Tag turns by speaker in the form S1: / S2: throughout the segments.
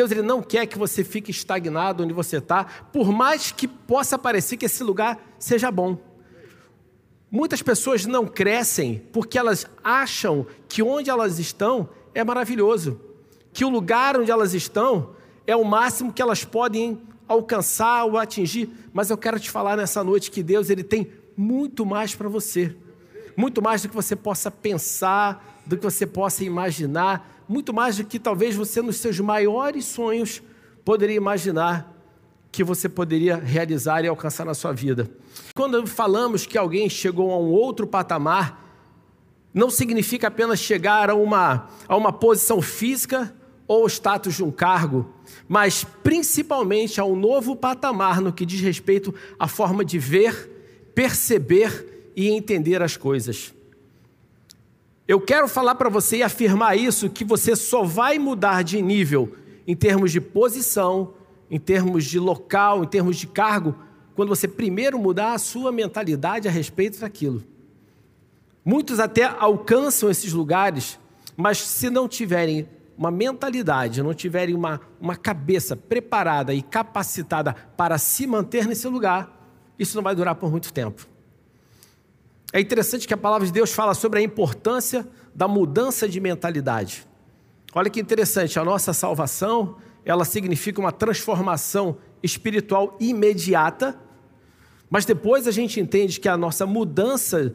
S1: Deus ele não quer que você fique estagnado onde você está, por mais que possa parecer que esse lugar seja bom. Muitas pessoas não crescem porque elas acham que onde elas estão é maravilhoso, que o lugar onde elas estão é o máximo que elas podem alcançar ou atingir. Mas eu quero te falar nessa noite que Deus ele tem muito mais para você, muito mais do que você possa pensar, do que você possa imaginar, muito mais do que talvez você nos seus maiores sonhos poderia imaginar que você poderia realizar e alcançar na sua vida. Quando falamos que alguém chegou a um outro patamar, não significa apenas chegar a uma, a uma posição física ou status de um cargo, mas principalmente ao novo patamar no que diz respeito à forma de ver, perceber e entender as coisas. Eu quero falar para você e afirmar isso que você só vai mudar de nível em termos de posição, em termos de local, em termos de cargo, quando você primeiro mudar a sua mentalidade a respeito daquilo. Muitos até alcançam esses lugares, mas se não tiverem uma mentalidade, não tiverem uma, uma cabeça preparada e capacitada para se manter nesse lugar, isso não vai durar por muito tempo. É interessante que a palavra de Deus fala sobre a importância da mudança de mentalidade. Olha que interessante, a nossa salvação ela significa uma transformação espiritual imediata, mas depois a gente entende que a nossa mudança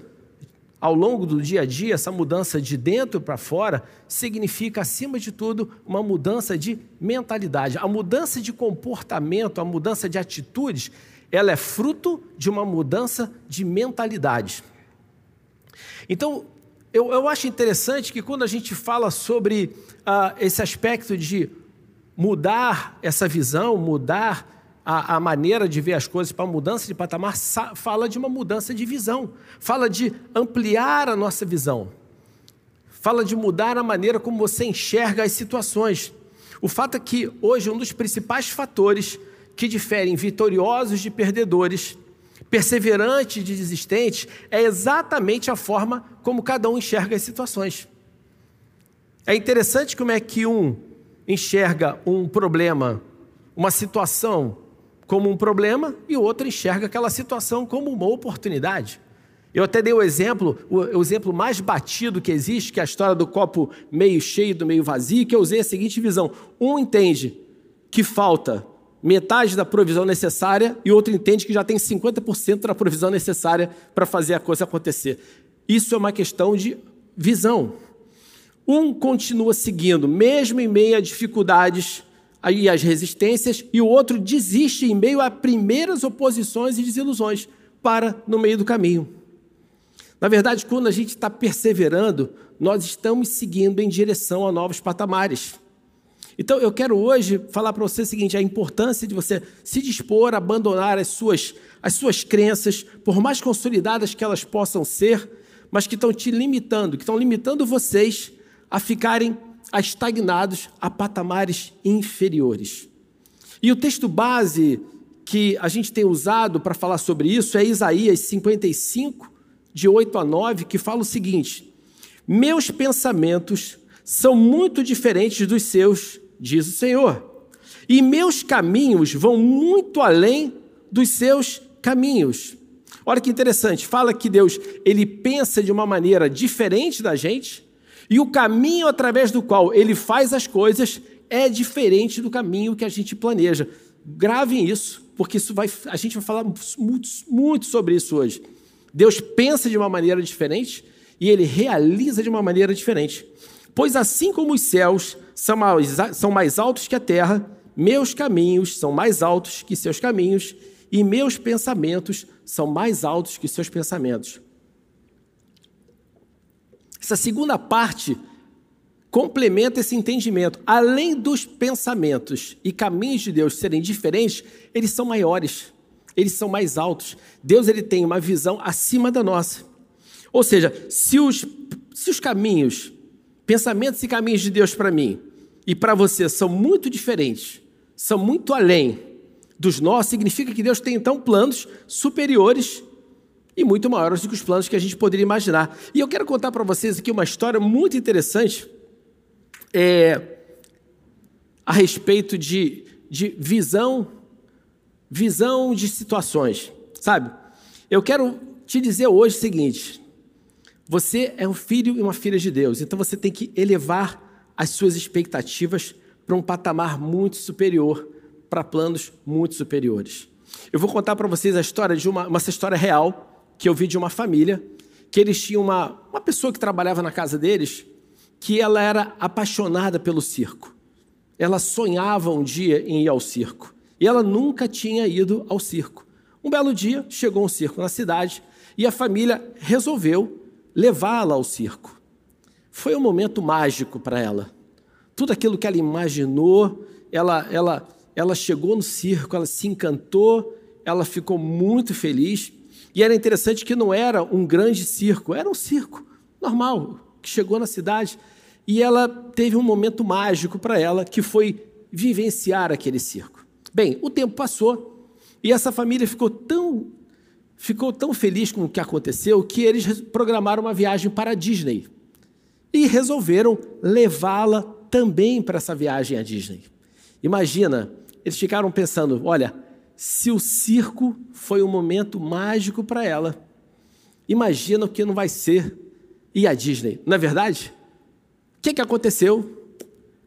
S1: ao longo do dia a dia, essa mudança de dentro para fora, significa, acima de tudo, uma mudança de mentalidade. A mudança de comportamento, a mudança de atitudes, ela é fruto de uma mudança de mentalidade. Então, eu, eu acho interessante que quando a gente fala sobre uh, esse aspecto de mudar essa visão, mudar a, a, maneira de ver as coisas para mudança de patamar, fala de uma mudança de visão, fala de ampliar a nossa visão, fala de mudar a maneira como você enxerga as situações. O fato é que hoje um dos principais fatores que diferem vitoriosos de perdedores, perseverantes de desistentes, é exatamente a forma como cada um enxerga as situações. É interessante como é que um enxerga um problema, uma situação como um problema e o outro enxerga aquela situação como uma oportunidade. Eu até dei o exemplo, o, exemplo mais batido que existe, que é a história do copo meio cheio do meio vazio, que eu usei a seguinte visão: um entende que falta metade da provisão necessária e outro entende que já tem 50% da provisão necessária para fazer a coisa acontecer. Isso é uma questão de visão. Um continua seguindo, mesmo em meio a dificuldades e as resistências, e o outro desiste em meio a primeiras oposições e desilusões, para no meio do caminho. Na verdade, quando a gente está perseverando, nós estamos seguindo em direção a novos patamares. Então, eu quero hoje falar para você o seguinte: a importância de você se dispor a abandonar as suas, as suas crenças, por mais consolidadas que elas possam ser, mas que estão te limitando, que estão limitando vocês a ficarem estagnados a patamares inferiores. E o texto base que a gente tem usado para falar sobre isso é Isaías 55, de 8 a 9, que fala o seguinte: Meus pensamentos são muito diferentes dos seus, diz o Senhor, e meus caminhos vão muito além dos seus caminhos. Olha que interessante, fala que Deus ele pensa de uma maneira diferente da gente, e o caminho através do qual ele faz as coisas é diferente do caminho que a gente planeja. Gravem isso, porque isso vai, a gente vai falar muito, muito sobre isso hoje. Deus pensa de uma maneira diferente e ele realiza de uma maneira diferente. Pois assim como os céus são mais, são mais altos que a terra, meus caminhos são mais altos que seus caminhos, e meus pensamentos são mais altos que seus pensamentos. Essa segunda parte complementa esse entendimento. Além dos pensamentos e caminhos de Deus serem diferentes, eles são maiores, eles são mais altos. Deus ele tem uma visão acima da nossa. Ou seja, se os, se os caminhos, pensamentos e caminhos de Deus para mim e para você são muito diferentes, são muito além dos nossos, significa que Deus tem então planos superiores e muito maiores do que os planos que a gente poderia imaginar. E eu quero contar para vocês aqui uma história muito interessante. É, a respeito de, de visão, visão de situações, sabe? Eu quero te dizer hoje o seguinte: você é um filho e uma filha de Deus, então você tem que elevar as suas expectativas para um patamar muito superior, para planos muito superiores. Eu vou contar para vocês a história de uma, uma história real que eu vi de uma família, que eles tinham uma, uma pessoa que trabalhava na casa deles, que ela era apaixonada pelo circo. Ela sonhava um dia em ir ao circo. E ela nunca tinha ido ao circo. Um belo dia, chegou um circo na cidade e a família resolveu levá-la ao circo. Foi um momento mágico para ela. Tudo aquilo que ela imaginou, ela, ela, ela chegou no circo, ela se encantou, ela ficou muito feliz. E era interessante que não era um grande circo, era um circo normal, que chegou na cidade. E ela teve um momento mágico para ela, que foi vivenciar aquele circo. Bem, o tempo passou e essa família ficou tão ficou tão feliz com o que aconteceu que eles programaram uma viagem para a Disney e resolveram levá-la também para essa viagem à Disney. Imagina, eles ficaram pensando: olha, se o circo foi um momento mágico para ela, imagina o que não vai ser ir à Disney, não é verdade? O que, que aconteceu?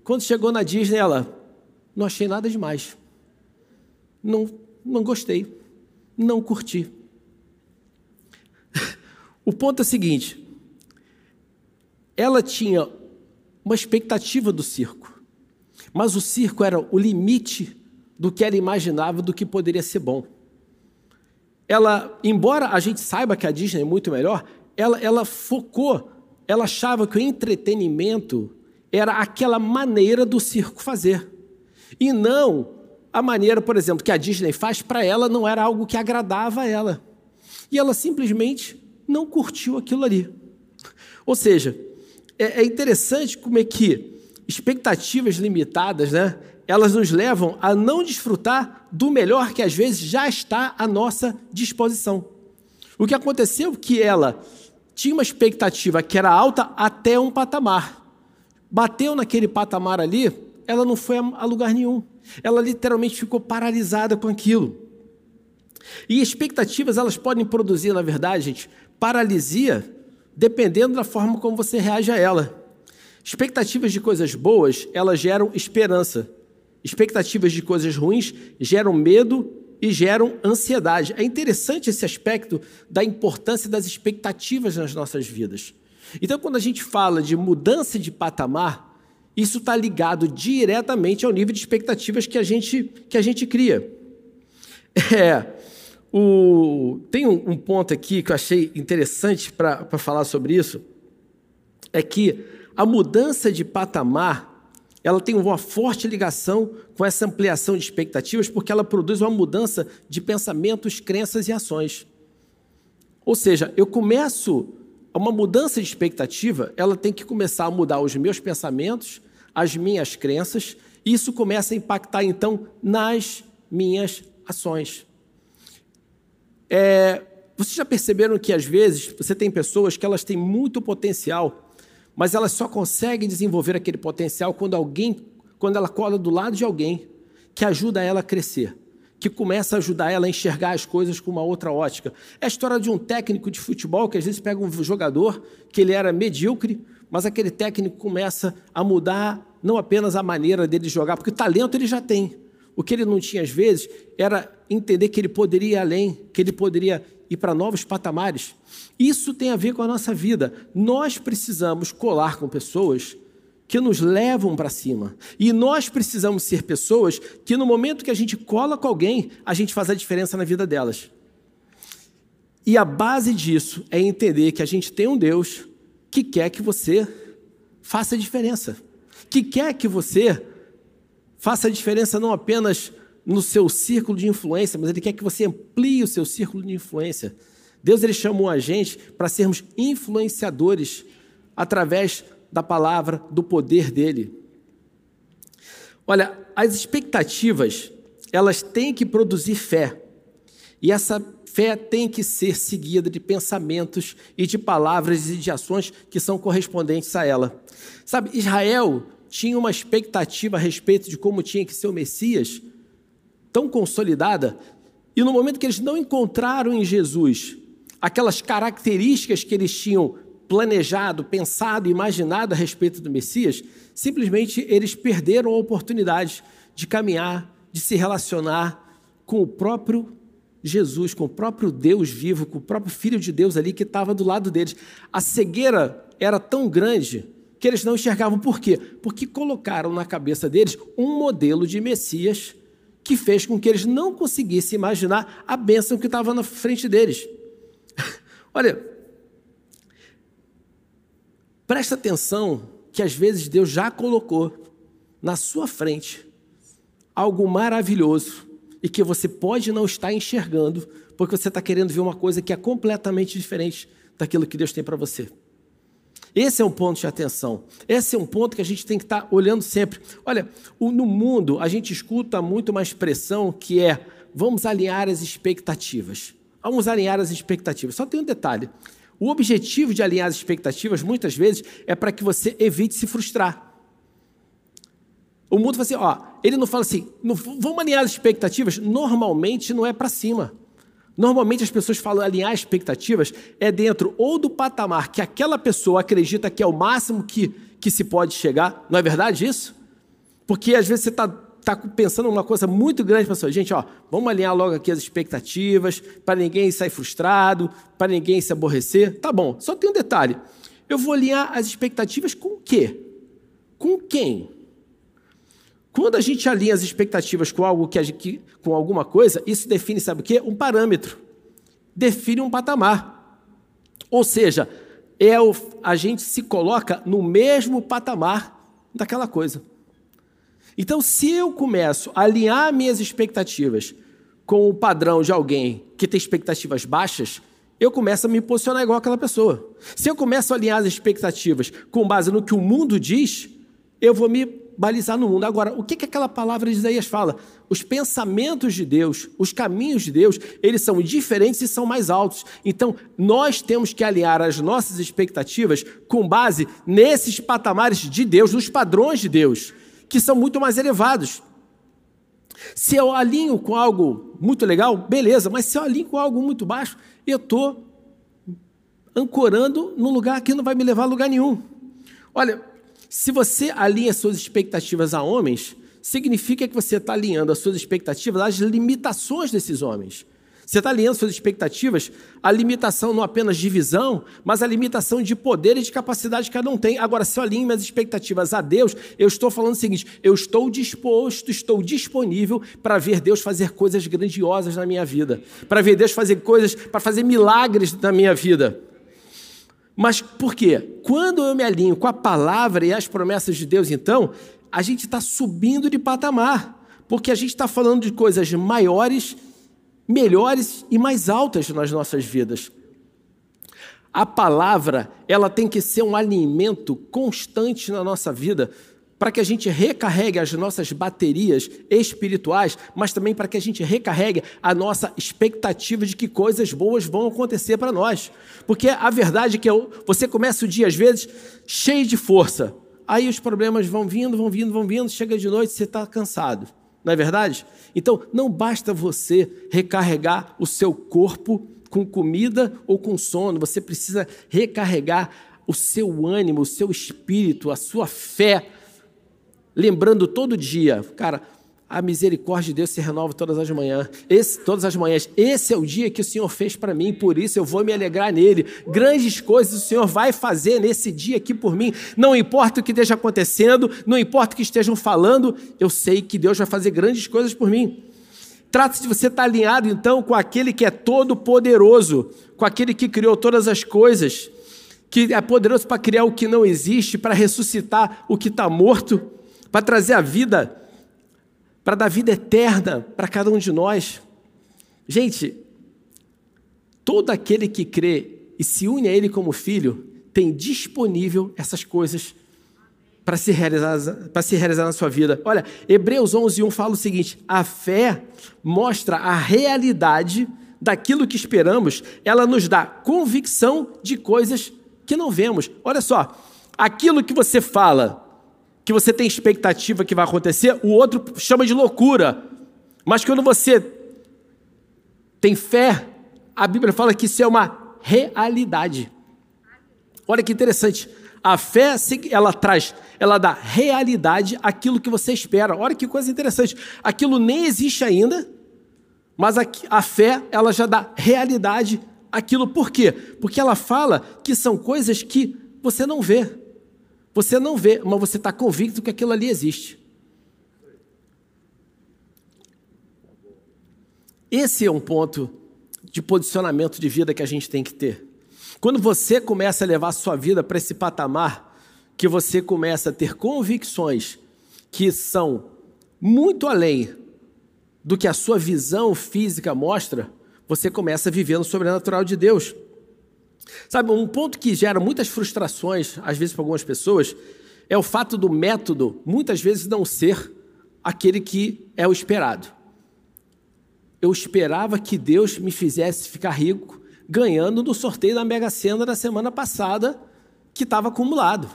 S1: Quando chegou na Disney, ela não achei nada demais. Não, não gostei, não curti. O ponto é o seguinte: ela tinha uma expectativa do circo, mas o circo era o limite do que ela imaginava do que poderia ser bom. Ela, embora a gente saiba que a Disney é muito melhor, ela, ela focou, ela achava que o entretenimento era aquela maneira do circo fazer. E não a maneira, por exemplo, que a Disney faz para ela não era algo que agradava a ela. E ela simplesmente não curtiu aquilo ali. Ou seja, é, é interessante como é que expectativas limitadas, né, elas nos levam a não desfrutar do melhor que às vezes já está à nossa disposição. O que aconteceu que ela tinha uma expectativa que era alta até um patamar. Bateu naquele patamar ali, ela não foi a lugar nenhum. Ela literalmente ficou paralisada com aquilo. E expectativas, elas podem produzir, na verdade, gente, paralisia, dependendo da forma como você reage a ela. Expectativas de coisas boas, elas geram esperança. Expectativas de coisas ruins geram medo e geram ansiedade. É interessante esse aspecto da importância das expectativas nas nossas vidas. Então, quando a gente fala de mudança de patamar, isso está ligado diretamente ao nível de expectativas que a gente, que a gente cria. É, o, tem um, um, ponto aqui que eu achei interessante para falar sobre isso, é que a mudança de patamar ela tem uma forte ligação com essa ampliação de expectativas, porque ela produz uma mudança de pensamentos, crenças e ações. Ou seja, eu começo uma mudança de expectativa, ela tem que começar a mudar os meus pensamentos, as minhas crenças, e isso começa a impactar então nas minhas ações. É, vocês já perceberam que às vezes você tem pessoas que elas têm muito potencial, mas elas só conseguem desenvolver aquele potencial quando alguém, quando ela cola do lado de alguém que ajuda ela a crescer, que começa a ajudar ela a enxergar as coisas com uma outra ótica. É a história de um técnico de futebol que às vezes pega um jogador que ele era medíocre, mas aquele técnico começa a mudar não apenas a maneira dele jogar, porque talento ele já tem, o que ele não tinha às vezes era entender que ele poderia ir além, que ele poderia ir para novos patamares. Isso tem a ver com a nossa vida. Nós precisamos colar com pessoas que nos levam para cima. E nós precisamos ser pessoas que, no momento que a gente cola com alguém, a gente faz a diferença na vida delas. E a base disso é entender que a gente tem um Deus que quer que você faça a diferença, que quer que você Faça a diferença não apenas no seu círculo de influência, mas Ele quer que você amplie o seu círculo de influência. Deus ele chamou a gente para sermos influenciadores através da palavra, do poder dele. Olha, as expectativas, elas têm que produzir fé. E essa fé tem que ser seguida de pensamentos e de palavras e de ações que são correspondentes a ela. Sabe, Israel tinham uma expectativa a respeito de como tinha que ser o Messias, tão consolidada, e no momento que eles não encontraram em Jesus aquelas características que eles tinham planejado, pensado, imaginado a respeito do Messias, simplesmente eles perderam a oportunidade de caminhar, de se relacionar com o próprio Jesus, com o próprio Deus vivo, com o próprio Filho de Deus ali que estava do lado deles. A cegueira era tão grande que eles não enxergavam. Por quê? Porque colocaram na cabeça deles um modelo de Messias que fez com que eles não conseguissem imaginar a bênção que estava na frente deles. Olha, presta atenção que às vezes Deus já colocou na sua frente algo maravilhoso e que você pode não estar enxergando porque você está querendo ver uma coisa que é completamente diferente daquilo que Deus tem para você. Esse é um ponto de atenção. Esse é um ponto que a gente tem que estar olhando sempre. Olha, no mundo a gente escuta muito uma expressão que é vamos alinhar as expectativas. Vamos alinhar as expectativas. Só tem um detalhe. O objetivo de alinhar as expectativas, muitas vezes, é para que você evite se frustrar. O mundo fala assim, ó, ele não fala assim, vamos alinhar as expectativas? Normalmente não é para cima. Normalmente as pessoas falam alinhar expectativas é dentro ou do patamar que aquela pessoa acredita que é o máximo que, que se pode chegar. Não é verdade isso? Porque às vezes você está tá pensando numa coisa muito grande para sua gente, ó, vamos alinhar logo aqui as expectativas para ninguém sair frustrado, para ninguém se aborrecer. Tá bom, só tem um detalhe. Eu vou alinhar as expectativas com o quê? Com quem? Quando a gente alinha as expectativas com algo que, gente, com alguma coisa, isso define, sabe o quê? Um parâmetro. Define um patamar. Ou seja, é o, a gente se coloca no mesmo patamar daquela coisa. Então, se eu começo a alinhar minhas expectativas com o padrão de alguém que tem expectativas baixas, eu começo a me posicionar igual aquela pessoa. Se eu começo a alinhar as expectativas com base no que o mundo diz, eu vou me balizar no mundo. Agora, o que, que aquela palavra de Isaías fala? Os pensamentos de Deus, os caminhos de Deus, eles são diferentes e são mais altos. Então, nós temos que alinhar as nossas expectativas com base nesses patamares de Deus, nos padrões de Deus, que são muito mais elevados. Se eu alinho com algo muito legal, beleza, mas se eu alinho com algo muito baixo, eu estou ancorando num lugar que não vai me levar a lugar nenhum. Olha, se você alinha suas expectativas a homens, significa que você está alinhando as suas expectativas às limitações desses homens. Você está alinhando suas expectativas à limitação não apenas de visão, mas à limitação de poder e de capacidade que cada um tem. Agora, se eu alinho minhas expectativas a Deus, eu estou falando o seguinte: eu estou disposto, estou disponível para ver Deus fazer coisas grandiosas na minha vida, para ver Deus fazer coisas, para fazer milagres na minha vida. Mas por quê? Quando eu me alinho com a palavra e as promessas de Deus, então, a gente está subindo de patamar, porque a gente está falando de coisas maiores, melhores e mais altas nas nossas vidas. A palavra, ela tem que ser um alimento constante na nossa vida, para que a gente recarregue as nossas baterias espirituais, mas também para que a gente recarregue a nossa expectativa de que coisas boas vão acontecer para nós. Porque a verdade é que você começa o dia, às vezes, cheio de força. Aí os problemas vão vindo, vão vindo, vão vindo, chega de noite, você está cansado. Não é verdade? Então, não basta você recarregar o seu corpo com comida ou com sono, você precisa recarregar o seu ânimo, o seu espírito, a sua fé lembrando todo dia, cara, a misericórdia de Deus se renova todas as manhãs. Esse, todas as manhãs. Esse é o dia que o Senhor fez para mim, por isso eu vou me alegrar nele. Grandes coisas o Senhor vai fazer nesse dia aqui por mim. Não importa o que esteja acontecendo, não importa o que estejam falando, eu sei que Deus vai fazer grandes coisas por mim. Trata-se de você estar alinhado então com aquele que é todo poderoso, com aquele que criou todas as coisas, que é poderoso para criar o que não existe, para ressuscitar o que está morto para trazer a vida, para dar vida eterna para cada um de nós. Gente, todo aquele que crê e se une a Ele como filho, tem disponível essas coisas para se realizar, para se realizar na sua vida. Olha, Hebreus 11, 1 fala o seguinte: a fé mostra a realidade daquilo que esperamos, ela nos dá convicção de coisas que não vemos. Olha só, aquilo que você fala, que você tem expectativa que vai acontecer, o outro chama de loucura. Mas quando você tem fé, a Bíblia fala que isso é uma realidade. Olha que interessante. A fé, ela traz, ela dá realidade àquilo que você espera. Olha que coisa interessante. Aquilo nem existe ainda, mas a, a fé, ela já dá realidade àquilo. Por quê? Porque ela fala que são coisas que você não vê. Você não vê, mas você está convicto que aquilo ali existe. Esse é um ponto de posicionamento de vida que a gente tem que ter. Quando você começa a levar a sua vida para esse patamar, que você começa a ter convicções que são muito além do que a sua visão física mostra, você começa a viver no sobrenatural de Deus. Sabe, um ponto que gera muitas frustrações, às vezes para algumas pessoas, é o fato do método muitas vezes não ser aquele que é o esperado. Eu esperava que Deus me fizesse ficar rico ganhando no sorteio da Mega Sena da semana passada, que estava acumulado.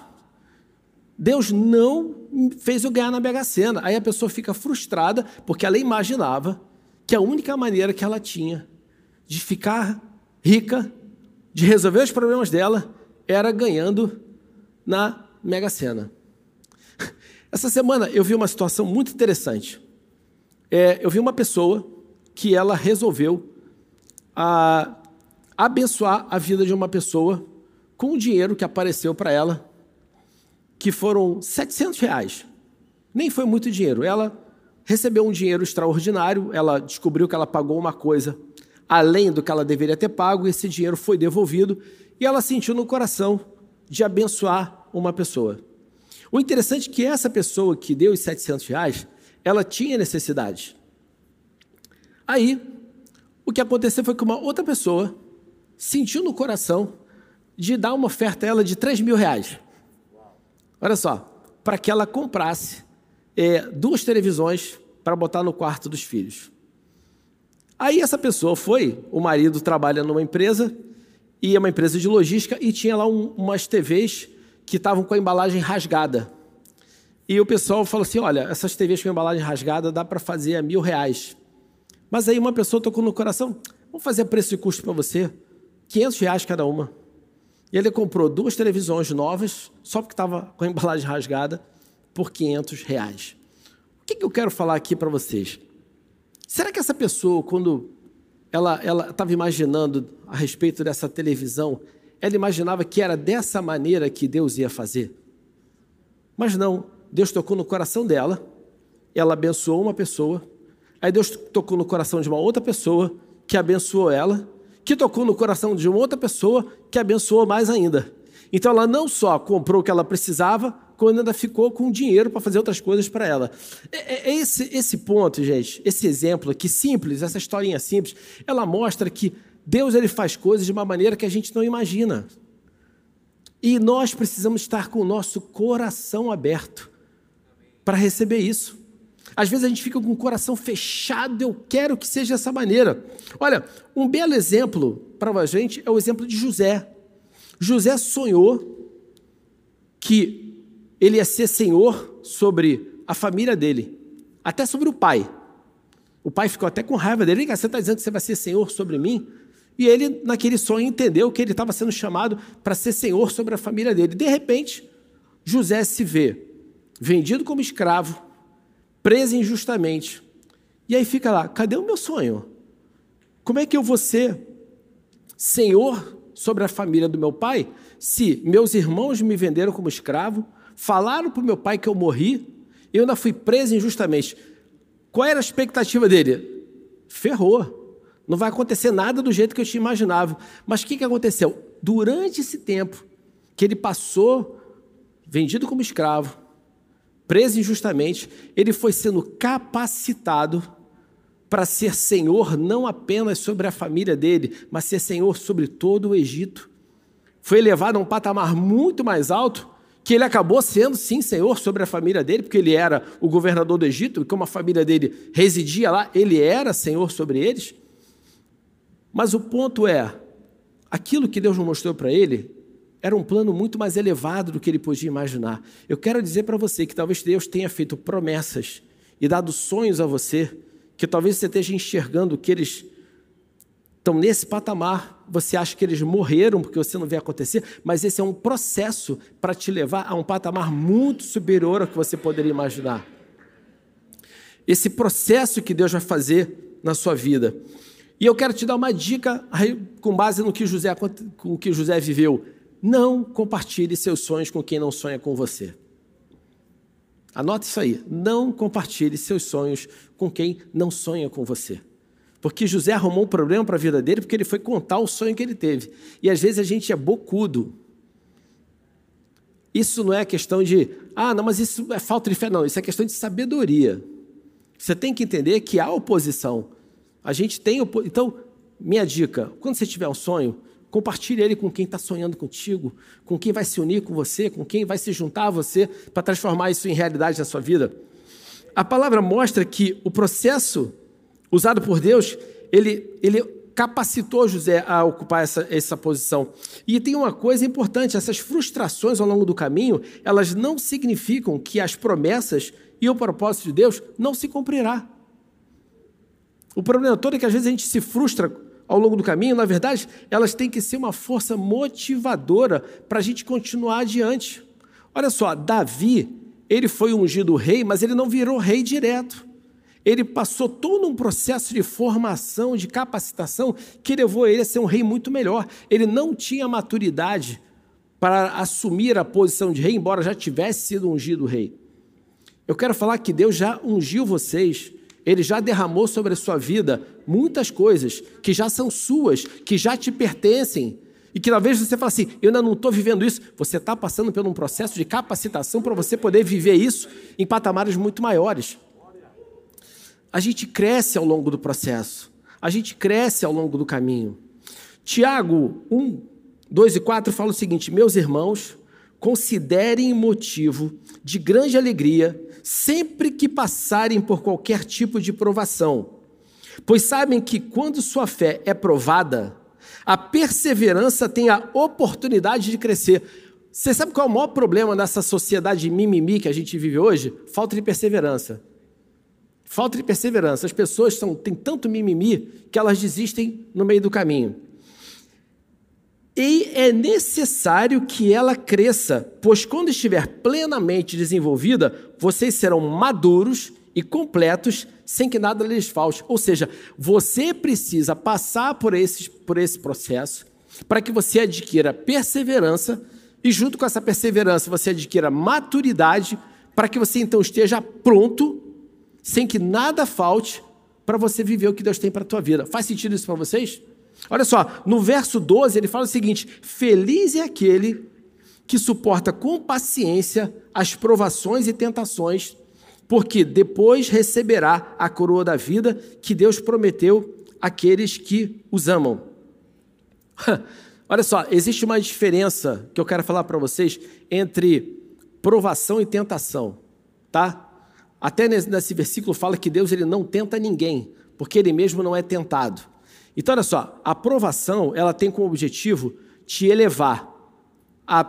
S1: Deus não fez eu ganhar na Mega Sena. Aí a pessoa fica frustrada porque ela imaginava que a única maneira que ela tinha de ficar rica, de resolver os problemas dela, era ganhando na Mega Sena. Essa semana eu vi uma situação muito interessante. É, eu vi uma pessoa que ela resolveu a, abençoar a vida de uma pessoa com o dinheiro que apareceu para ela, que foram 700 reais. Nem foi muito dinheiro. Ela recebeu um dinheiro extraordinário, ela descobriu que ela pagou uma coisa além do que ela deveria ter pago, esse dinheiro foi devolvido e ela sentiu no coração de abençoar uma pessoa. O interessante é que essa pessoa que deu os 700 reais, ela tinha necessidade. Aí, o que aconteceu foi que uma outra pessoa sentiu no coração de dar uma oferta a ela de 3 mil reais. Olha só, para que ela comprasse é, duas televisões para botar no quarto dos filhos. Aí essa pessoa foi, o marido trabalha numa empresa, e é uma empresa de logística, e tinha lá um, umas TVs que estavam com a embalagem rasgada. E o pessoal falou assim: olha, essas TVs com embalagem rasgada dá para fazer a mil reais. Mas aí uma pessoa tocou no coração: vamos fazer preço e custo para você, 500 reais cada uma. E ele comprou duas televisões novas, só porque estava com a embalagem rasgada, por 500 reais. O que, que eu quero falar aqui para vocês? Será que essa pessoa, quando ela estava imaginando a respeito dessa televisão, ela imaginava que era dessa maneira que Deus ia fazer? Mas não, Deus tocou no coração dela, ela abençoou uma pessoa, aí Deus tocou no coração de uma outra pessoa que abençoou ela, que tocou no coração de uma outra pessoa que abençoou mais ainda. Então ela não só comprou o que ela precisava, quando ainda ficou com dinheiro para fazer outras coisas para ela. É, é, esse, esse ponto, gente, esse exemplo aqui simples, essa historinha simples, ela mostra que Deus ele faz coisas de uma maneira que a gente não imagina. E nós precisamos estar com o nosso coração aberto para receber isso. Às vezes a gente fica com o coração fechado, eu quero que seja dessa maneira. Olha, um belo exemplo para a gente é o exemplo de José. José sonhou que ele ia ser senhor sobre a família dele, até sobre o pai. O pai ficou até com raiva dele. Você está dizendo que você vai ser senhor sobre mim? E ele, naquele sonho, entendeu que ele estava sendo chamado para ser senhor sobre a família dele. De repente, José se vê vendido como escravo, preso injustamente. E aí fica lá: cadê o meu sonho? Como é que eu vou ser senhor sobre a família do meu pai se meus irmãos me venderam como escravo? Falaram para o meu pai que eu morri, eu ainda fui preso injustamente. Qual era a expectativa dele? Ferrou. Não vai acontecer nada do jeito que eu tinha imaginava. Mas o que, que aconteceu? Durante esse tempo que ele passou vendido como escravo, preso injustamente, ele foi sendo capacitado para ser senhor não apenas sobre a família dele, mas ser senhor sobre todo o Egito. Foi elevado a um patamar muito mais alto que ele acabou sendo, sim, senhor sobre a família dele, porque ele era o governador do Egito, e como a família dele residia lá, ele era senhor sobre eles. Mas o ponto é, aquilo que Deus mostrou para ele era um plano muito mais elevado do que ele podia imaginar. Eu quero dizer para você que talvez Deus tenha feito promessas e dado sonhos a você, que talvez você esteja enxergando que eles estão nesse patamar, você acha que eles morreram porque você não vê acontecer, mas esse é um processo para te levar a um patamar muito superior ao que você poderia imaginar. Esse processo que Deus vai fazer na sua vida. E eu quero te dar uma dica com base no que José, com que José viveu. Não compartilhe seus sonhos com quem não sonha com você. Anote isso aí. Não compartilhe seus sonhos com quem não sonha com você. Porque José arrumou um problema para a vida dele porque ele foi contar o sonho que ele teve. E às vezes a gente é bocudo. Isso não é questão de, ah, não, mas isso é falta de fé. Não, isso é questão de sabedoria. Você tem que entender que há oposição. A gente tem. Opo... Então, minha dica: quando você tiver um sonho, compartilhe ele com quem está sonhando contigo, com quem vai se unir com você, com quem vai se juntar a você para transformar isso em realidade na sua vida. A palavra mostra que o processo usado por Deus, ele, ele capacitou José a ocupar essa, essa posição. E tem uma coisa importante: essas frustrações ao longo do caminho, elas não significam que as promessas e o propósito de Deus não se cumprirá. O problema todo é que às vezes a gente se frustra ao longo do caminho, na verdade, elas têm que ser uma força motivadora para a gente continuar adiante. Olha só, Davi, ele foi ungido rei, mas ele não virou rei direto ele passou todo um processo de formação, de capacitação, que levou ele a ser um rei muito melhor. Ele não tinha maturidade para assumir a posição de rei, embora já tivesse sido ungido rei. Eu quero falar que Deus já ungiu vocês, Ele já derramou sobre a sua vida muitas coisas que já são suas, que já te pertencem, e que talvez você fale assim: eu ainda não estou vivendo isso. Você está passando por um processo de capacitação para você poder viver isso em patamares muito maiores. A gente cresce ao longo do processo, a gente cresce ao longo do caminho. Tiago 1, 2 e 4 fala o seguinte: Meus irmãos, considerem motivo de grande alegria sempre que passarem por qualquer tipo de provação, pois sabem que quando sua fé é provada, a perseverança tem a oportunidade de crescer. Você sabe qual é o maior problema nessa sociedade mimimi que a gente vive hoje? Falta de perseverança. Falta de perseverança. As pessoas são, têm tanto mimimi que elas desistem no meio do caminho. E é necessário que ela cresça, pois quando estiver plenamente desenvolvida, vocês serão maduros e completos, sem que nada lhes falte. Ou seja, você precisa passar por por esse processo para que você adquira perseverança e, junto com essa perseverança, você adquira maturidade para que você então esteja pronto sem que nada falte para você viver o que Deus tem para a tua vida. Faz sentido isso para vocês? Olha só, no verso 12 ele fala o seguinte: Feliz é aquele que suporta com paciência as provações e tentações, porque depois receberá a coroa da vida que Deus prometeu àqueles que os amam. Olha só, existe uma diferença que eu quero falar para vocês entre provação e tentação, tá? Até nesse versículo fala que Deus ele não tenta ninguém, porque ele mesmo não é tentado. Então, olha só, a aprovação ela tem como objetivo te elevar. A,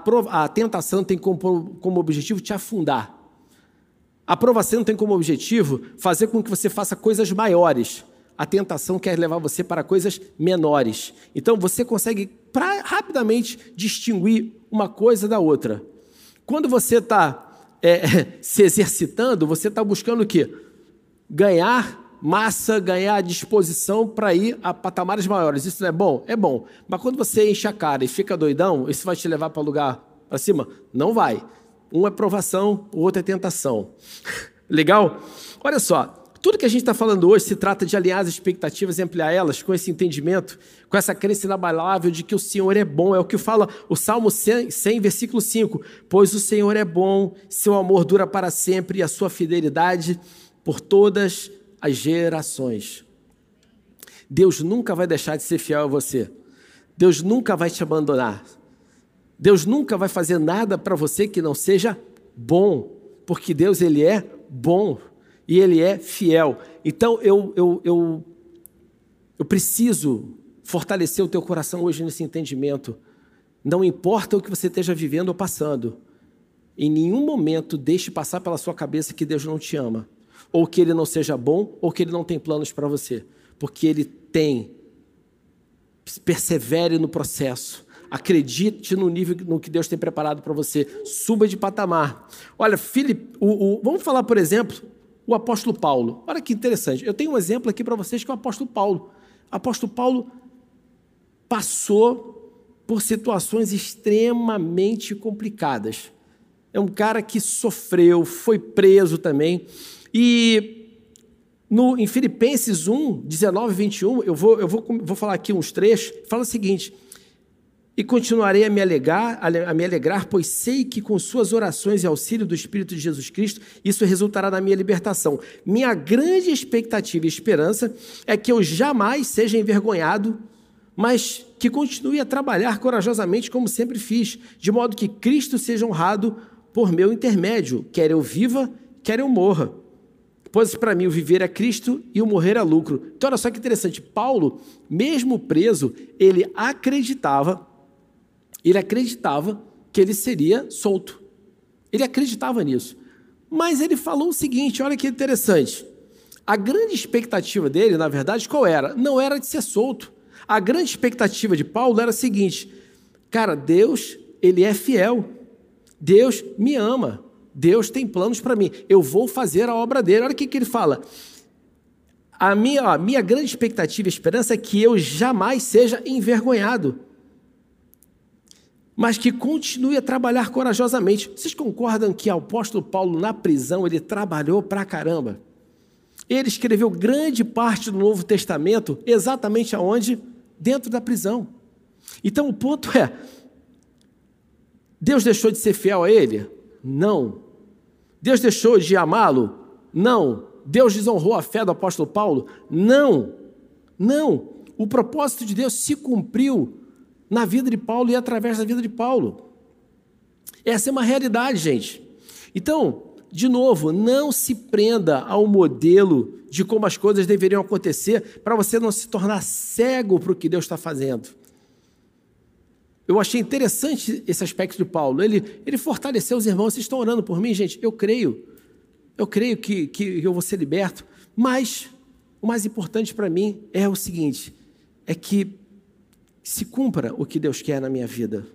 S1: a tentação tem como, como objetivo te afundar. A aprovação tem como objetivo fazer com que você faça coisas maiores. A tentação quer levar você para coisas menores. Então você consegue pra, rapidamente distinguir uma coisa da outra. Quando você está é, se exercitando, você está buscando o quê? Ganhar massa, ganhar disposição para ir a patamares maiores. Isso não é bom? É bom. Mas quando você enche a cara e fica doidão, isso vai te levar para lugar para cima? Não vai. Um é provação, o outro é tentação. Legal? Olha só, tudo que a gente está falando hoje se trata de alinhar as expectativas e ampliar elas com esse entendimento, com essa crença inabalável de que o Senhor é bom. É o que fala o Salmo 100, 100, versículo 5. Pois o Senhor é bom, seu amor dura para sempre e a sua fidelidade por todas as gerações. Deus nunca vai deixar de ser fiel a você. Deus nunca vai te abandonar. Deus nunca vai fazer nada para você que não seja bom, porque Deus ele é bom e Ele é fiel. Então eu, eu, eu, eu preciso fortalecer o teu coração hoje nesse entendimento Não importa o que você esteja vivendo ou passando, em nenhum momento deixe passar pela sua cabeça que Deus não te ama, ou que Ele não seja bom, ou que Ele não tem planos para você, porque Ele tem. Persevere no processo. Acredite no nível no que Deus tem preparado para você. Suba de patamar. Olha, Filipe, o, o, vamos falar, por exemplo, o apóstolo Paulo. Olha que interessante. Eu tenho um exemplo aqui para vocês que é o apóstolo Paulo. O apóstolo Paulo passou por situações extremamente complicadas. É um cara que sofreu, foi preso também. E no, em Filipenses 1, 19 e 21, eu vou, eu vou, vou falar aqui uns trechos, fala o seguinte: E continuarei a me, alegar, a me alegrar, pois sei que com suas orações e auxílio do Espírito de Jesus Cristo, isso resultará na minha libertação. Minha grande expectativa e esperança é que eu jamais seja envergonhado mas que continue a trabalhar corajosamente como sempre fiz, de modo que Cristo seja honrado por meu intermédio, quer eu viva, quer eu morra. Pois para mim o viver é Cristo e o morrer é lucro. Então olha só que interessante, Paulo, mesmo preso, ele acreditava, ele acreditava que ele seria solto. Ele acreditava nisso. Mas ele falou o seguinte, olha que interessante. A grande expectativa dele, na verdade, qual era? Não era de ser solto. A grande expectativa de Paulo era a seguinte: cara, Deus, ele é fiel. Deus me ama. Deus tem planos para mim. Eu vou fazer a obra dele. Olha o que, que ele fala. A minha, a minha grande expectativa e esperança é que eu jamais seja envergonhado, mas que continue a trabalhar corajosamente. Vocês concordam que o apóstolo Paulo, na prisão, ele trabalhou pra caramba? Ele escreveu grande parte do Novo Testamento exatamente aonde? dentro da prisão. Então o ponto é: Deus deixou de ser fiel a ele? Não. Deus deixou de amá-lo? Não. Deus desonrou a fé do apóstolo Paulo? Não. Não. O propósito de Deus se cumpriu na vida de Paulo e através da vida de Paulo. Essa é uma realidade, gente. Então, de novo, não se prenda ao modelo de como as coisas deveriam acontecer para você não se tornar cego para o que Deus está fazendo. Eu achei interessante esse aspecto de Paulo. Ele, ele fortaleceu os irmãos. Vocês estão orando por mim, gente? Eu creio. Eu creio que, que eu vou ser liberto. Mas o mais importante para mim é o seguinte: é que se cumpra o que Deus quer na minha vida.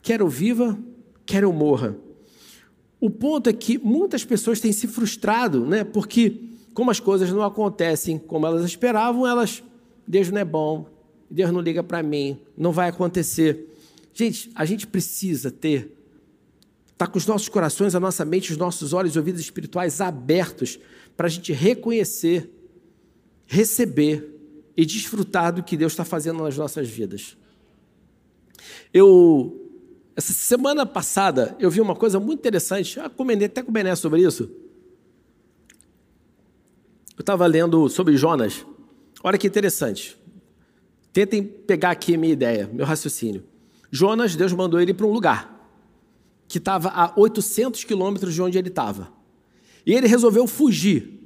S1: Quer eu viva, quer eu morra. O ponto é que muitas pessoas têm se frustrado, né? Porque como as coisas não acontecem como elas esperavam, elas, Deus não é bom, Deus não liga para mim, não vai acontecer. Gente, a gente precisa ter, tá com os nossos corações, a nossa mente, os nossos olhos e ouvidos espirituais abertos para a gente reconhecer, receber e desfrutar do que Deus está fazendo nas nossas vidas. Eu essa semana passada eu vi uma coisa muito interessante, eu comentei até com o Bené sobre isso. Eu estava lendo sobre Jonas. Olha que interessante. Tentem pegar aqui a minha ideia, meu raciocínio. Jonas, Deus mandou ele para um lugar que estava a 800 quilômetros de onde ele estava. E ele resolveu fugir.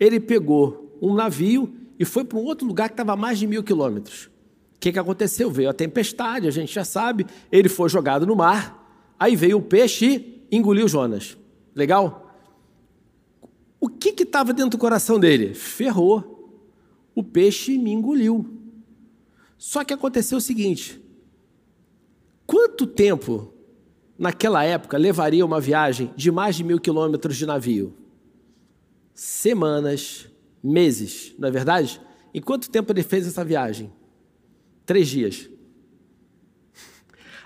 S1: Ele pegou um navio e foi para um outro lugar que estava a mais de mil quilômetros. O que, que aconteceu? Veio a tempestade, a gente já sabe, ele foi jogado no mar, aí veio o peixe e engoliu Jonas. Legal? O que estava dentro do coração dele? Ferrou. O peixe me engoliu. Só que aconteceu o seguinte: quanto tempo naquela época levaria uma viagem de mais de mil quilômetros de navio? Semanas, meses, não é verdade? Em quanto tempo ele fez essa viagem? Três dias.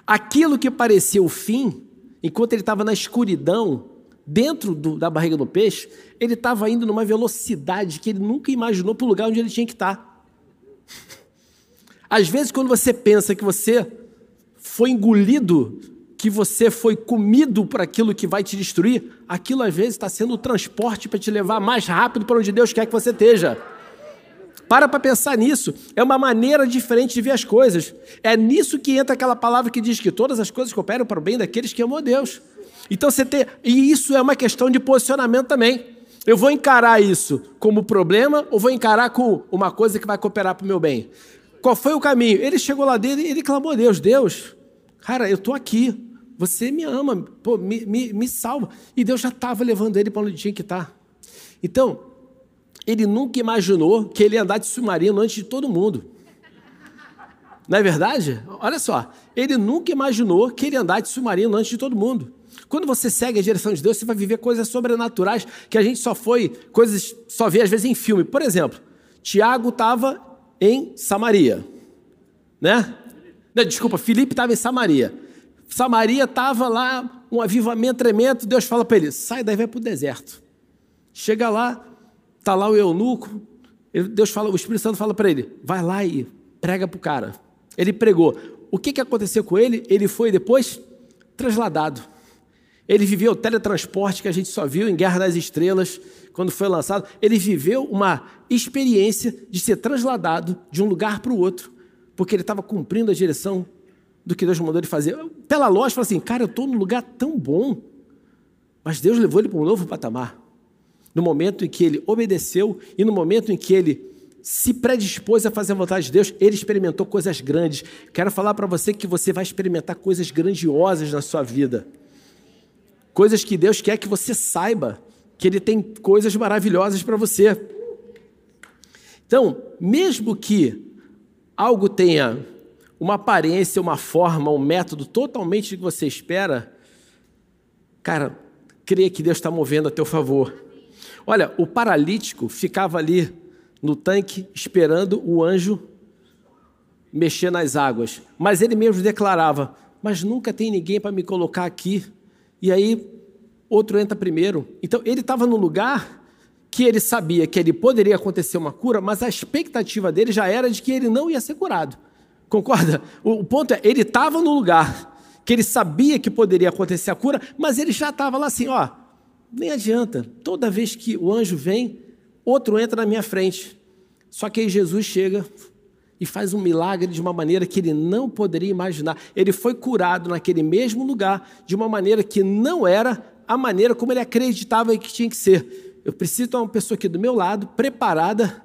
S1: Aquilo que parecia o fim, enquanto ele estava na escuridão, dentro do, da barriga do peixe, ele estava indo numa velocidade que ele nunca imaginou para o lugar onde ele tinha que estar. Tá. Às vezes, quando você pensa que você foi engolido, que você foi comido por aquilo que vai te destruir, aquilo às vezes está sendo o transporte para te levar mais rápido para onde Deus quer que você esteja. Para para pensar nisso. É uma maneira diferente de ver as coisas. É nisso que entra aquela palavra que diz que todas as coisas cooperam para o bem daqueles que amam a Deus. Então você tem. E isso é uma questão de posicionamento também. Eu vou encarar isso como problema ou vou encarar como uma coisa que vai cooperar para o meu bem? Qual foi o caminho? Ele chegou lá dele e ele clamou a Deus: Deus, Cara, eu estou aqui. Você me ama, pô, me, me, me salva. E Deus já estava levando ele para onde tinha que estar. Tá. Então, ele nunca imaginou que ele ia andar de submarino antes de todo mundo. Não é verdade? Olha só, ele nunca imaginou que ele ia andar de submarino antes de todo mundo. Quando você segue a direção de Deus, você vai viver coisas sobrenaturais que a gente só foi, coisas só vê às vezes em filme. Por exemplo, Tiago estava em Samaria, né? Desculpa, Filipe estava em Samaria. Samaria estava lá, um avivamento tremendo, Deus fala para ele: sai daí, vai para o deserto. Chega lá, está lá o eunuco, Deus fala, o Espírito Santo fala para ele: vai lá e prega para o cara. Ele pregou. O que, que aconteceu com ele? Ele foi depois trasladado. Ele viveu o teletransporte que a gente só viu em Guerra das Estrelas, quando foi lançado. Ele viveu uma experiência de ser trasladado de um lugar para o outro, porque ele estava cumprindo a direção do que Deus mandou ele fazer. Pela lógica, fala assim, cara, eu estou num lugar tão bom, mas Deus levou ele para um novo patamar. No momento em que ele obedeceu e no momento em que ele se predispôs a fazer a vontade de Deus, ele experimentou coisas grandes. Quero falar para você que você vai experimentar coisas grandiosas na sua vida. Coisas que Deus quer que você saiba que Ele tem coisas maravilhosas para você. Então, mesmo que algo tenha uma aparência, uma forma, um método totalmente que você espera, cara, creia que Deus está movendo a teu favor. Olha, o paralítico ficava ali no tanque esperando o anjo mexer nas águas, mas ele mesmo declarava: Mas nunca tem ninguém para me colocar aqui. E aí, outro entra primeiro. Então, ele estava no lugar que ele sabia que ele poderia acontecer uma cura, mas a expectativa dele já era de que ele não ia ser curado. Concorda? O, ponto é, ele estava no lugar que ele sabia que poderia acontecer a cura, mas ele já estava lá assim, ó, nem adianta. Toda vez que o anjo vem, outro entra na minha frente. Só que aí Jesus chega e faz um milagre de uma maneira que ele não poderia imaginar. Ele foi curado naquele mesmo lugar de uma maneira que não era a maneira como ele acreditava que tinha que ser. Eu preciso ter uma pessoa aqui do meu lado, preparada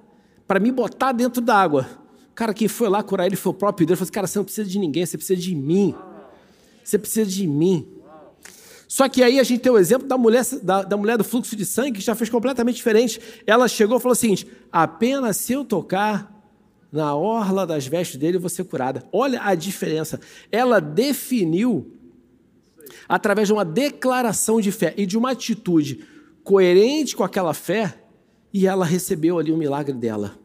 S1: para me botar dentro da água Cara, quem foi lá curar ele foi o próprio Deus. Ele falou assim, cara, você não precisa de ninguém, você precisa de mim. Você precisa de mim. Só que aí a gente tem o exemplo da mulher, da, da mulher do fluxo de sangue, que já fez completamente diferente. Ela chegou e falou o seguinte: apenas se eu tocar na orla das vestes dele, eu vou ser curada. Olha a diferença. Ela definiu, através de uma declaração de fé e de uma atitude coerente com aquela fé, e ela recebeu ali o milagre dela.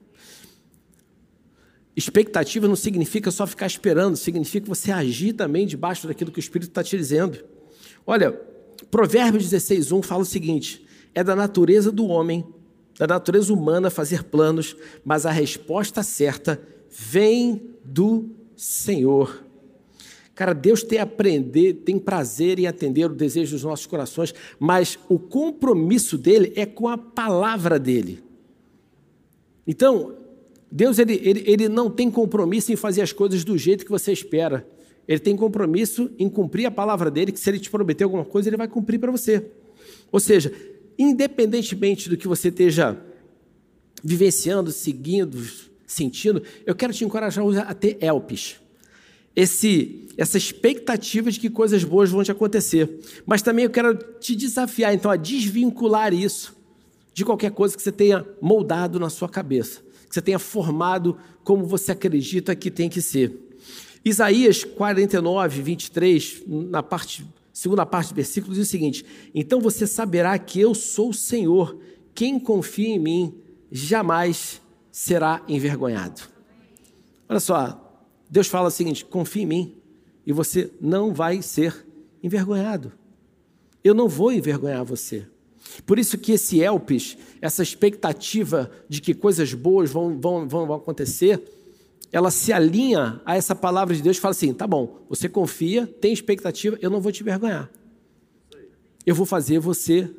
S1: Expectativa não significa só ficar esperando, significa você agir também debaixo daquilo que o Espírito está te dizendo. Olha, Provérbios 16, 1 fala o seguinte: é da natureza do homem, da natureza humana fazer planos, mas a resposta certa vem do Senhor. Cara, Deus tem aprender, tem prazer em atender o desejo dos nossos corações, mas o compromisso dele é com a palavra dele. Então, Deus ele, ele, ele não tem compromisso em fazer as coisas do jeito que você espera. Ele tem compromisso em cumprir a palavra dele, que se ele te prometer alguma coisa, ele vai cumprir para você. Ou seja, independentemente do que você esteja vivenciando, seguindo, sentindo, eu quero te encorajar a ter elpis. Esse, essa expectativa de que coisas boas vão te acontecer. Mas também eu quero te desafiar, então, a desvincular isso de qualquer coisa que você tenha moldado na sua cabeça que você tenha formado como você acredita que tem que ser. Isaías 49, 23, na parte, segunda parte do versículo, diz o seguinte: Então você saberá que eu sou o Senhor, quem confia em mim jamais será envergonhado. Olha só, Deus fala o seguinte: confia em mim e você não vai ser envergonhado. Eu não vou envergonhar você. Por isso que esse elpis, essa expectativa de que coisas boas vão, vão, vão acontecer, ela se alinha a essa palavra de Deus e fala assim: tá bom, você confia, tem expectativa, eu não vou te envergonhar. Eu vou fazer você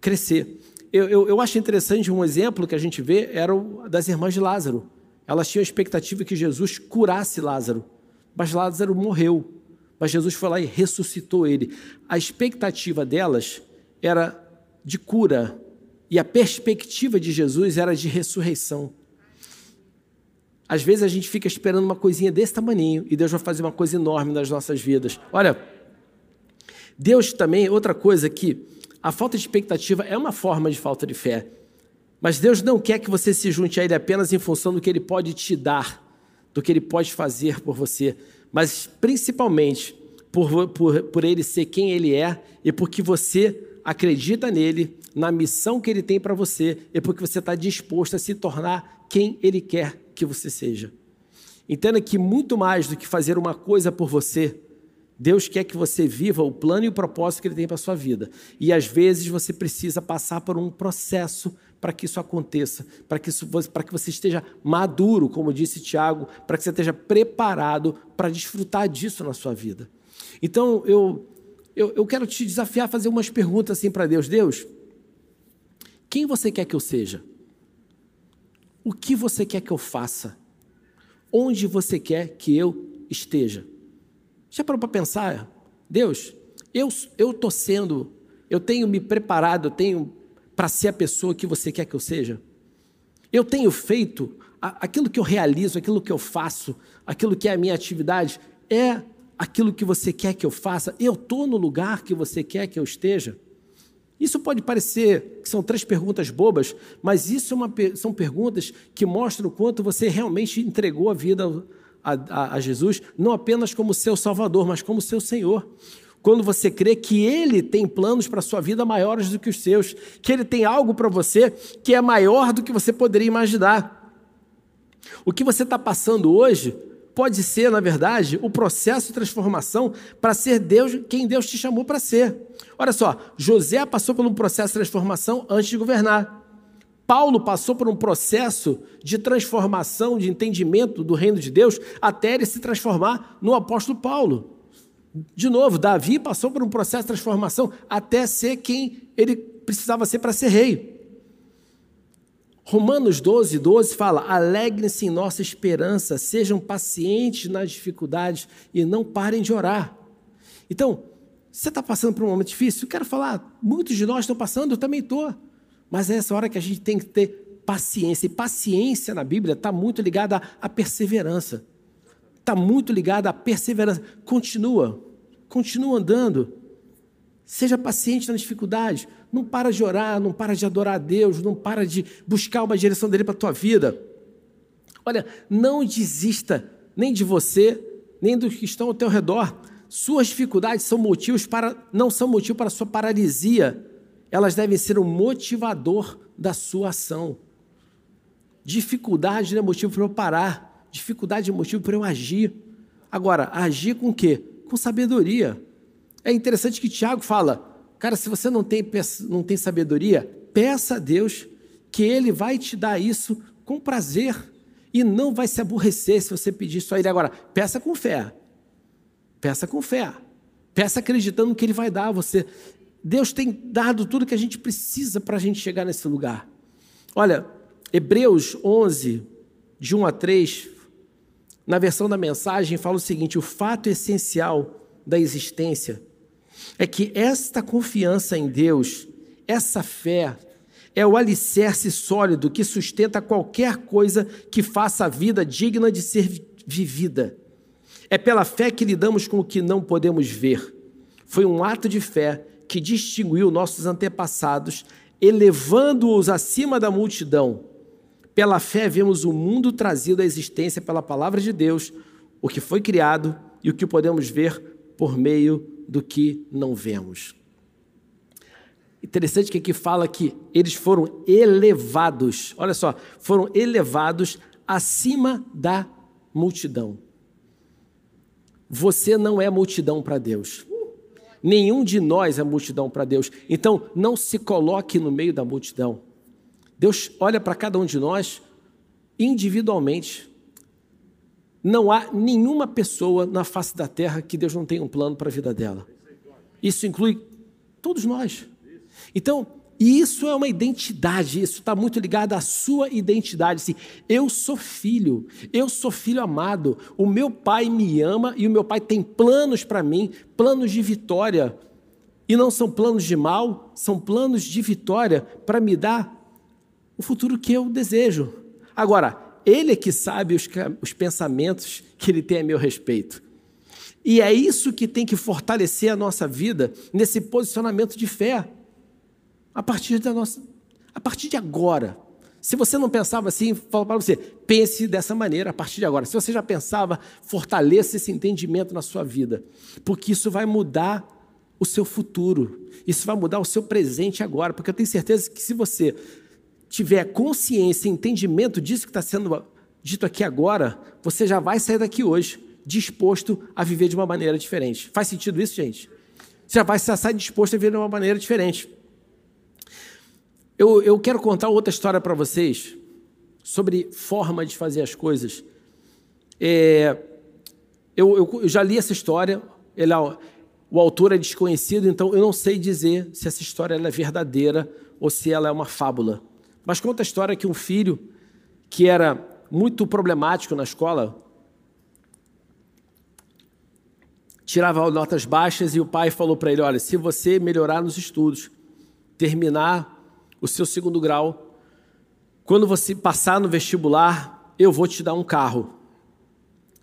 S1: crescer. Eu, eu, eu acho interessante um exemplo que a gente vê era o das irmãs de Lázaro. Elas tinham a expectativa que Jesus curasse Lázaro, mas Lázaro morreu. Mas Jesus foi lá e ressuscitou ele. A expectativa delas era de cura e a perspectiva de Jesus era de ressurreição. Às vezes a gente fica esperando uma coisinha desse tamanho e Deus vai fazer uma coisa enorme nas nossas vidas. Olha, Deus também, outra coisa que a falta de expectativa é uma forma de falta de fé. Mas Deus não quer que você se junte a Ele apenas em função do que Ele pode te dar, do que Ele pode fazer por você, mas principalmente por, por, por Ele ser quem Ele é e porque você acredita nele, na missão que Ele tem para você e porque você está disposto a se tornar quem Ele quer que você seja. Entenda que muito mais do que fazer uma coisa por você, Deus quer que você viva o plano e o propósito que Ele tem para a sua vida. E às vezes você precisa passar por um processo para que isso aconteça, para que, isso, para que você esteja maduro, como disse Tiago, para que você esteja preparado para desfrutar disso na sua vida. Então eu, eu, eu quero te desafiar a fazer umas perguntas assim para Deus. Deus, quem você quer que eu seja? O que você quer que eu faça? Onde você quer que eu esteja? Já parou para pensar? Deus, eu estou sendo, eu tenho me preparado, eu tenho para ser a pessoa que você quer que eu seja? Eu tenho feito aquilo que eu realizo, aquilo que eu faço, aquilo que é a minha atividade, é aquilo que você quer que eu faça? Eu estou no lugar que você quer que eu esteja? Isso pode parecer que são três perguntas bobas, mas isso é uma, são perguntas que mostram o quanto você realmente entregou a vida a, a, a Jesus, não apenas como seu Salvador, mas como seu Senhor quando você crê que Ele tem planos para a sua vida maiores do que os seus, que Ele tem algo para você que é maior do que você poderia imaginar. O que você está passando hoje pode ser, na verdade, o processo de transformação para ser Deus quem Deus te chamou para ser. Olha só, José passou por um processo de transformação antes de governar. Paulo passou por um processo de transformação, de entendimento do reino de Deus, até ele se transformar no apóstolo Paulo. De novo, Davi passou por um processo de transformação até ser quem ele precisava ser para ser rei. Romanos 12, 12 fala: alegrem-se em nossa esperança, sejam pacientes nas dificuldades e não parem de orar. Então, você está passando por um momento difícil? Eu quero falar, muitos de nós estão passando, eu também estou. Mas é essa hora que a gente tem que ter paciência. E paciência na Bíblia está muito ligada à, perseverança. Está muito ligada à perseverança. Continua, continua andando. Seja paciente nas dificuldades. Não para de orar, não para de adorar a Deus, não para de buscar uma direção dele para a tua vida. Olha, não desista nem de você, nem dos que estão ao teu redor. Suas dificuldades são motivos para não são motivo para a sua paralisia elas devem ser o motivador da sua ação. Dificuldade não é motivo para eu parar, dificuldade é motivo para eu agir. Agora, agir com o quê? Com sabedoria. É interessante que Tiago fala, cara, se você não tem, não tem sabedoria, peça a Deus que Ele vai te dar isso com prazer e não vai se aborrecer se você pedir isso a Ele. Agora, peça com fé. Peça com fé. Peça acreditando que Ele vai dar a você. Deus tem dado tudo que a gente precisa para a gente chegar nesse lugar. Olha, Hebreus 11, de 1 a 3, na versão da mensagem, fala o seguinte: o fato essencial da existência é que esta confiança em Deus, essa fé, é o alicerce sólido que sustenta qualquer coisa que faça a vida digna de ser vivida. É pela fé que lidamos com o que não podemos ver. Foi um ato de fé que distinguiu nossos antepassados, elevando-os acima da multidão. Pela fé, vemos o mundo trazido à existência pela palavra de Deus, o que foi criado e o que podemos ver por meio do que não vemos. Interessante que aqui fala que eles foram elevados, olha só, foram elevados acima da multidão. Você não é multidão para Deus. Nenhum de nós é multidão para Deus. Então, não se coloque no meio da multidão. Deus olha para cada um de nós individualmente. Não há nenhuma pessoa na face da terra que Deus não tenha um plano para a vida dela. Isso inclui todos nós. Então, isso é uma identidade, isso está muito ligado à sua identidade. Assim, eu sou filho, eu sou filho amado, o meu pai me ama e o meu pai tem planos para mim, planos de vitória. E não são planos de mal, são planos de vitória para me dar o futuro que eu desejo. Agora, Ele é que sabe os, os pensamentos que ele tem a meu respeito. E é isso que tem que fortalecer a nossa vida nesse posicionamento de fé. A partir da nossa, a partir de agora. Se você não pensava assim, falo para você, pense dessa maneira a partir de agora. Se você já pensava, fortaleça esse entendimento na sua vida, porque isso vai mudar o seu futuro. Isso vai mudar o seu presente agora, porque eu tenho certeza que se você tiver consciência e entendimento disso que está sendo dito aqui agora, você já vai sair daqui hoje disposto a viver de uma maneira diferente. Faz sentido isso, gente? Você já vai sair disposto a viver de uma maneira diferente. Eu, eu quero contar outra história para vocês sobre forma de fazer as coisas. É, eu, eu, eu, já li essa história, ele, o autor é desconhecido, então eu não sei dizer se essa história é verdadeira ou se ela é uma fábula. Mas conta a história que um filho que era muito problemático na escola, tirava notas baixas e o pai falou para ele: Olha, se você melhorar nos estudos, terminar o seu segundo grau, quando você passar no vestibular, eu vou te dar um carro.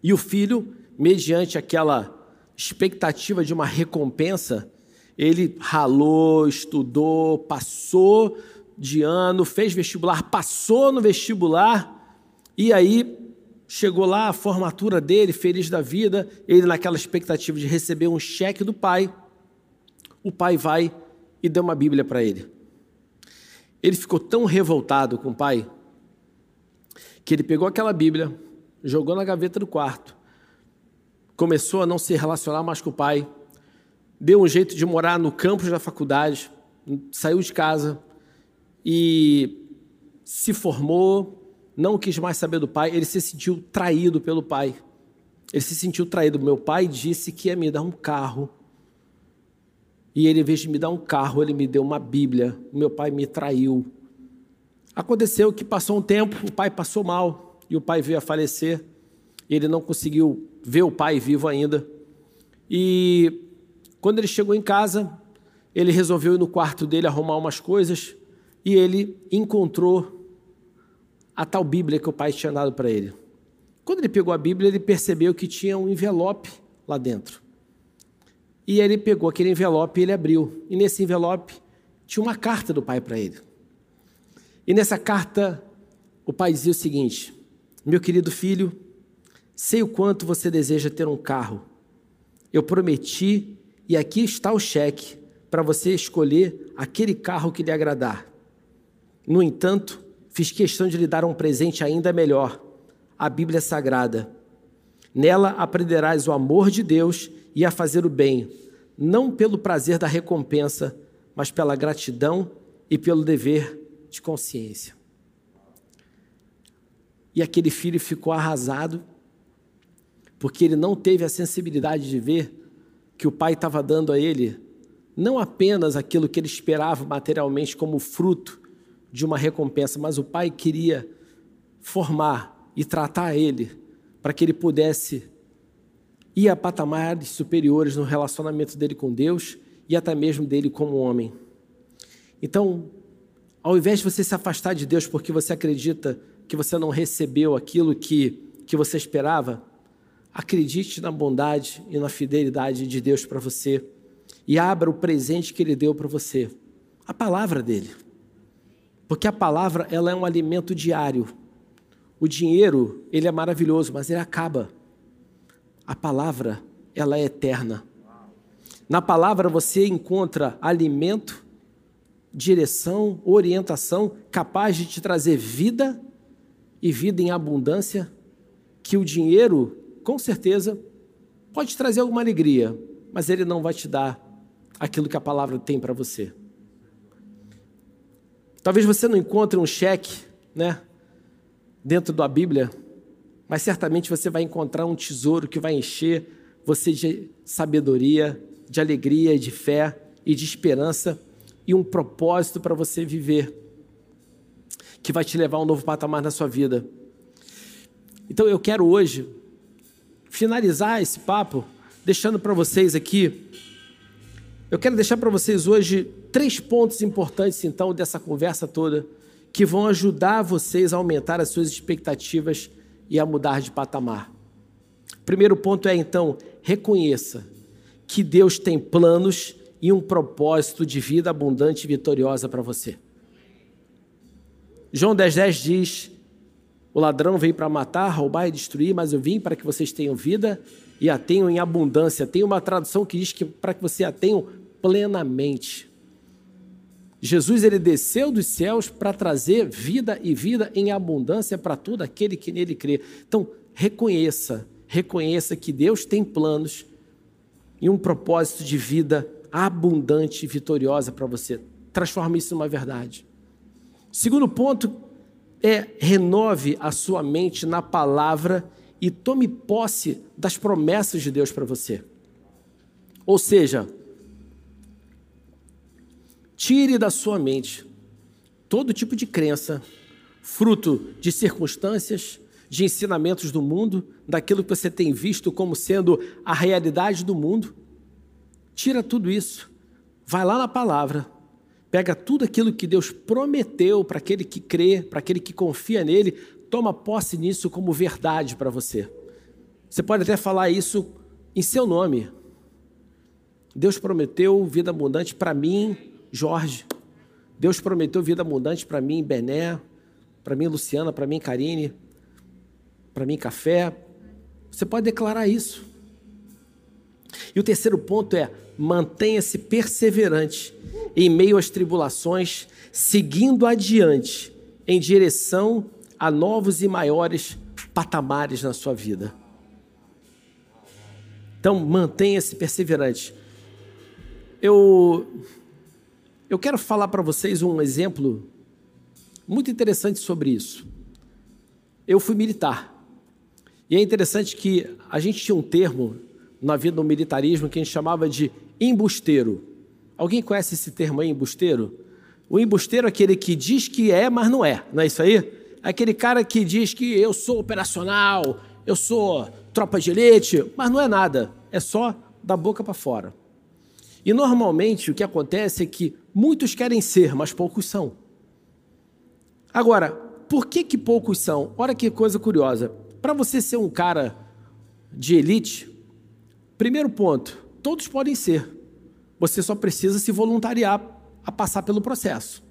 S1: E o filho, mediante aquela expectativa de uma recompensa, ele ralou, estudou, passou de ano, fez vestibular, passou no vestibular, e aí chegou lá a formatura dele, feliz da vida, ele naquela expectativa de receber um cheque do pai. O pai vai e dá uma Bíblia para ele. Ele ficou tão revoltado com o pai que ele pegou aquela Bíblia, jogou na gaveta do quarto, começou a não se relacionar mais com o pai, deu um jeito de morar no campus da faculdade, saiu de casa e se formou, não quis mais saber do pai, ele se sentiu traído pelo pai. Ele se sentiu traído. Meu pai disse que ia me dar um carro. E ele, em vez de me dar um carro, ele me deu uma Bíblia. Meu pai me traiu. Aconteceu que passou um tempo, o pai passou mal e o pai veio a falecer. Ele não conseguiu ver o pai vivo ainda. E quando ele chegou em casa, ele resolveu ir no quarto dele arrumar umas coisas e ele encontrou a tal Bíblia que o pai tinha dado para ele. Quando ele pegou a Bíblia, ele percebeu que tinha um envelope lá dentro. E ele pegou aquele envelope e ele abriu. E nesse envelope tinha uma carta do pai para ele. E nessa carta, o pai dizia o seguinte: Meu querido filho, sei o quanto você deseja ter um carro. Eu prometi, e aqui está o cheque para você escolher aquele carro que lhe agradar. No entanto, fiz questão de lhe dar um presente ainda melhor, a Bíblia Sagrada. Nela aprenderás o amor de Deus e a fazer o bem, não pelo prazer da recompensa, mas pela gratidão e pelo dever de consciência. E aquele filho ficou arrasado, porque ele não teve a sensibilidade de ver que o pai estava dando a ele não apenas aquilo que ele esperava materialmente como fruto de uma recompensa, mas o pai queria formar e tratar ele para que ele pudesse ir a patamares superiores no relacionamento dele com Deus e até mesmo dele como homem. Então, ao invés de você se afastar de Deus porque você acredita que você não recebeu aquilo que, que você esperava, acredite na bondade e na fidelidade de Deus para você e abra o presente que Ele deu para você, a palavra dele. Porque a palavra, ela é um alimento diário. O dinheiro, ele é maravilhoso, mas ele acaba. A palavra, ela é eterna. Na palavra você encontra alimento, direção, orientação capaz de te trazer vida e vida em abundância, que o dinheiro, com certeza, pode trazer alguma alegria, mas ele não vai te dar aquilo que a palavra tem para você. Talvez você não encontre um cheque, né, dentro da Bíblia, mas certamente você vai encontrar um tesouro que vai encher você de sabedoria, de alegria, de fé e de esperança e um propósito para você viver, que vai te levar a um novo patamar na sua vida. Então eu quero hoje finalizar esse papo deixando para vocês aqui eu quero deixar para vocês hoje três pontos importantes, então, dessa conversa toda, que vão ajudar vocês a aumentar as suas expectativas e a mudar de patamar. Primeiro ponto é então, reconheça que Deus tem planos e um propósito de vida abundante e vitoriosa para você. João 10,10 10 diz: O ladrão veio para matar, roubar e destruir, mas eu vim para que vocês tenham vida e a tenham em abundância. Tem uma tradução que diz que para que você a tenham plenamente. Jesus ele desceu dos céus para trazer vida e vida em abundância para todo aquele que nele crê. Então, reconheça, reconheça que Deus tem planos e um propósito de vida abundante e vitoriosa para você. Transforme isso numa verdade. Segundo ponto é renove a sua mente na palavra e tome posse das promessas de Deus para você. Ou seja, tire da sua mente todo tipo de crença, fruto de circunstâncias, de ensinamentos do mundo, daquilo que você tem visto como sendo a realidade do mundo. Tira tudo isso, vai lá na palavra, pega tudo aquilo que Deus prometeu para aquele que crê, para aquele que confia nele, toma posse nisso como verdade para você. Você pode até falar isso em seu nome. Deus prometeu vida abundante para mim, Jorge. Deus prometeu vida abundante para mim, Bené, para mim, Luciana, para mim, Karine, para mim, Café. Você pode declarar isso. E o terceiro ponto é: mantenha-se perseverante em meio às tribulações, seguindo adiante em direção a novos e maiores patamares na sua vida. Então, mantenha-se perseverante. Eu, eu quero falar para vocês um exemplo muito interessante sobre isso. Eu fui militar. E é interessante que a gente tinha um termo na vida do militarismo que a gente chamava de embusteiro. Alguém conhece esse termo aí, embusteiro? O embusteiro é aquele que diz que é, mas não é. Não é isso aí? aquele cara que diz que eu sou operacional, eu sou tropa de elite, mas não é nada, é só da boca para fora. E normalmente o que acontece é que muitos querem ser, mas poucos são. Agora, por que, que poucos são? Olha que coisa curiosa. Para você ser um cara de elite, primeiro ponto, todos podem ser. Você só precisa se voluntariar a passar pelo processo.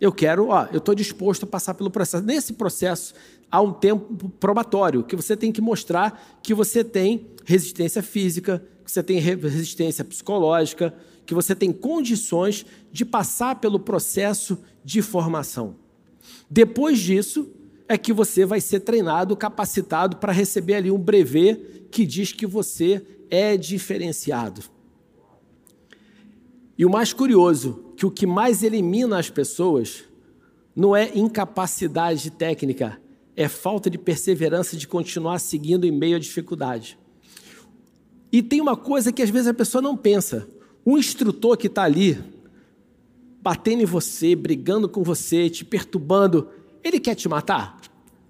S1: Eu quero, ó, eu estou disposto a passar pelo processo. Nesse processo há um tempo probatório que você tem que mostrar que você tem resistência física, que você tem resistência psicológica, que você tem condições de passar pelo processo de formação. Depois disso é que você vai ser treinado, capacitado para receber ali um brevet que diz que você é diferenciado. E o mais curioso, que o que mais elimina as pessoas não é incapacidade técnica, é falta de perseverança de continuar seguindo em meio à dificuldade. E tem uma coisa que às vezes a pessoa não pensa. O instrutor que está ali, batendo em você, brigando com você, te perturbando, ele quer te matar?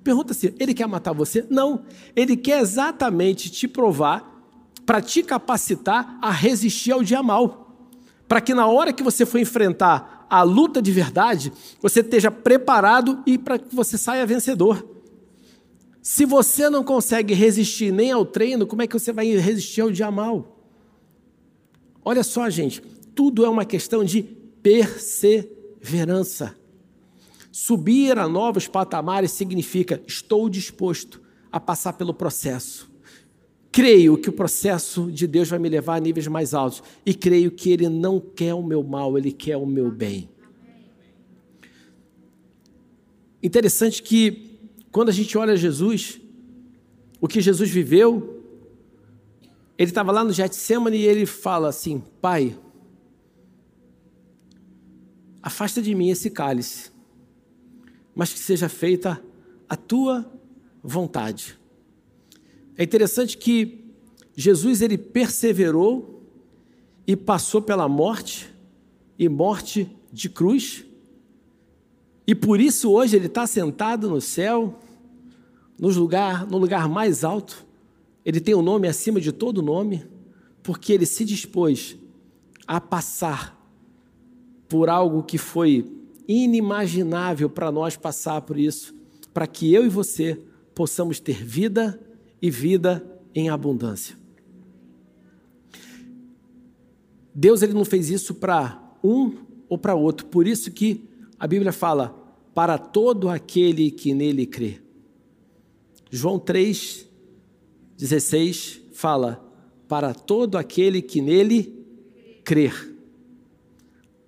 S1: Pergunta se ele quer matar você? Não. Ele quer exatamente te provar para te capacitar a resistir ao dia mal para que na hora que você for enfrentar a luta de verdade, você esteja preparado e para que você saia vencedor. Se você não consegue resistir nem ao treino, como é que você vai resistir ao dia mal? Olha só, gente, tudo é uma questão de perseverança. Subir a novos patamares significa estou disposto a passar pelo processo creio que o processo de Deus vai me levar a níveis mais altos e creio que Ele não quer o meu mal, Ele quer o meu bem. Interessante que quando a gente olha Jesus, o que Jesus viveu, ele estava lá no Getsemane e ele fala assim: Pai, afasta de mim esse cálice, mas que seja feita a tua vontade. É interessante que Jesus ele perseverou e passou pela morte e morte de cruz. E por isso hoje ele está sentado no céu, no lugar, no lugar mais alto. Ele tem o um nome acima de todo nome, porque ele se dispôs a passar por algo que foi inimaginável para nós passar por isso, para que eu e você possamos ter vida e vida em abundância. Deus ele não fez isso para um ou para outro, por isso que a Bíblia fala para todo aquele que nele crê. João 3, 16 fala para todo aquele que nele crer.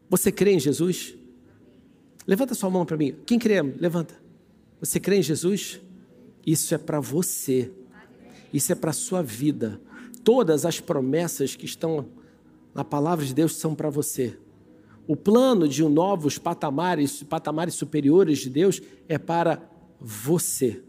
S1: Você crê em Jesus? Levanta sua mão para mim. Quem crê? Levanta. Você crê em Jesus? Isso é para você. Isso é para a sua vida. Todas as promessas que estão na palavra de Deus são para você. O plano de novos patamares, patamares superiores de Deus é para você.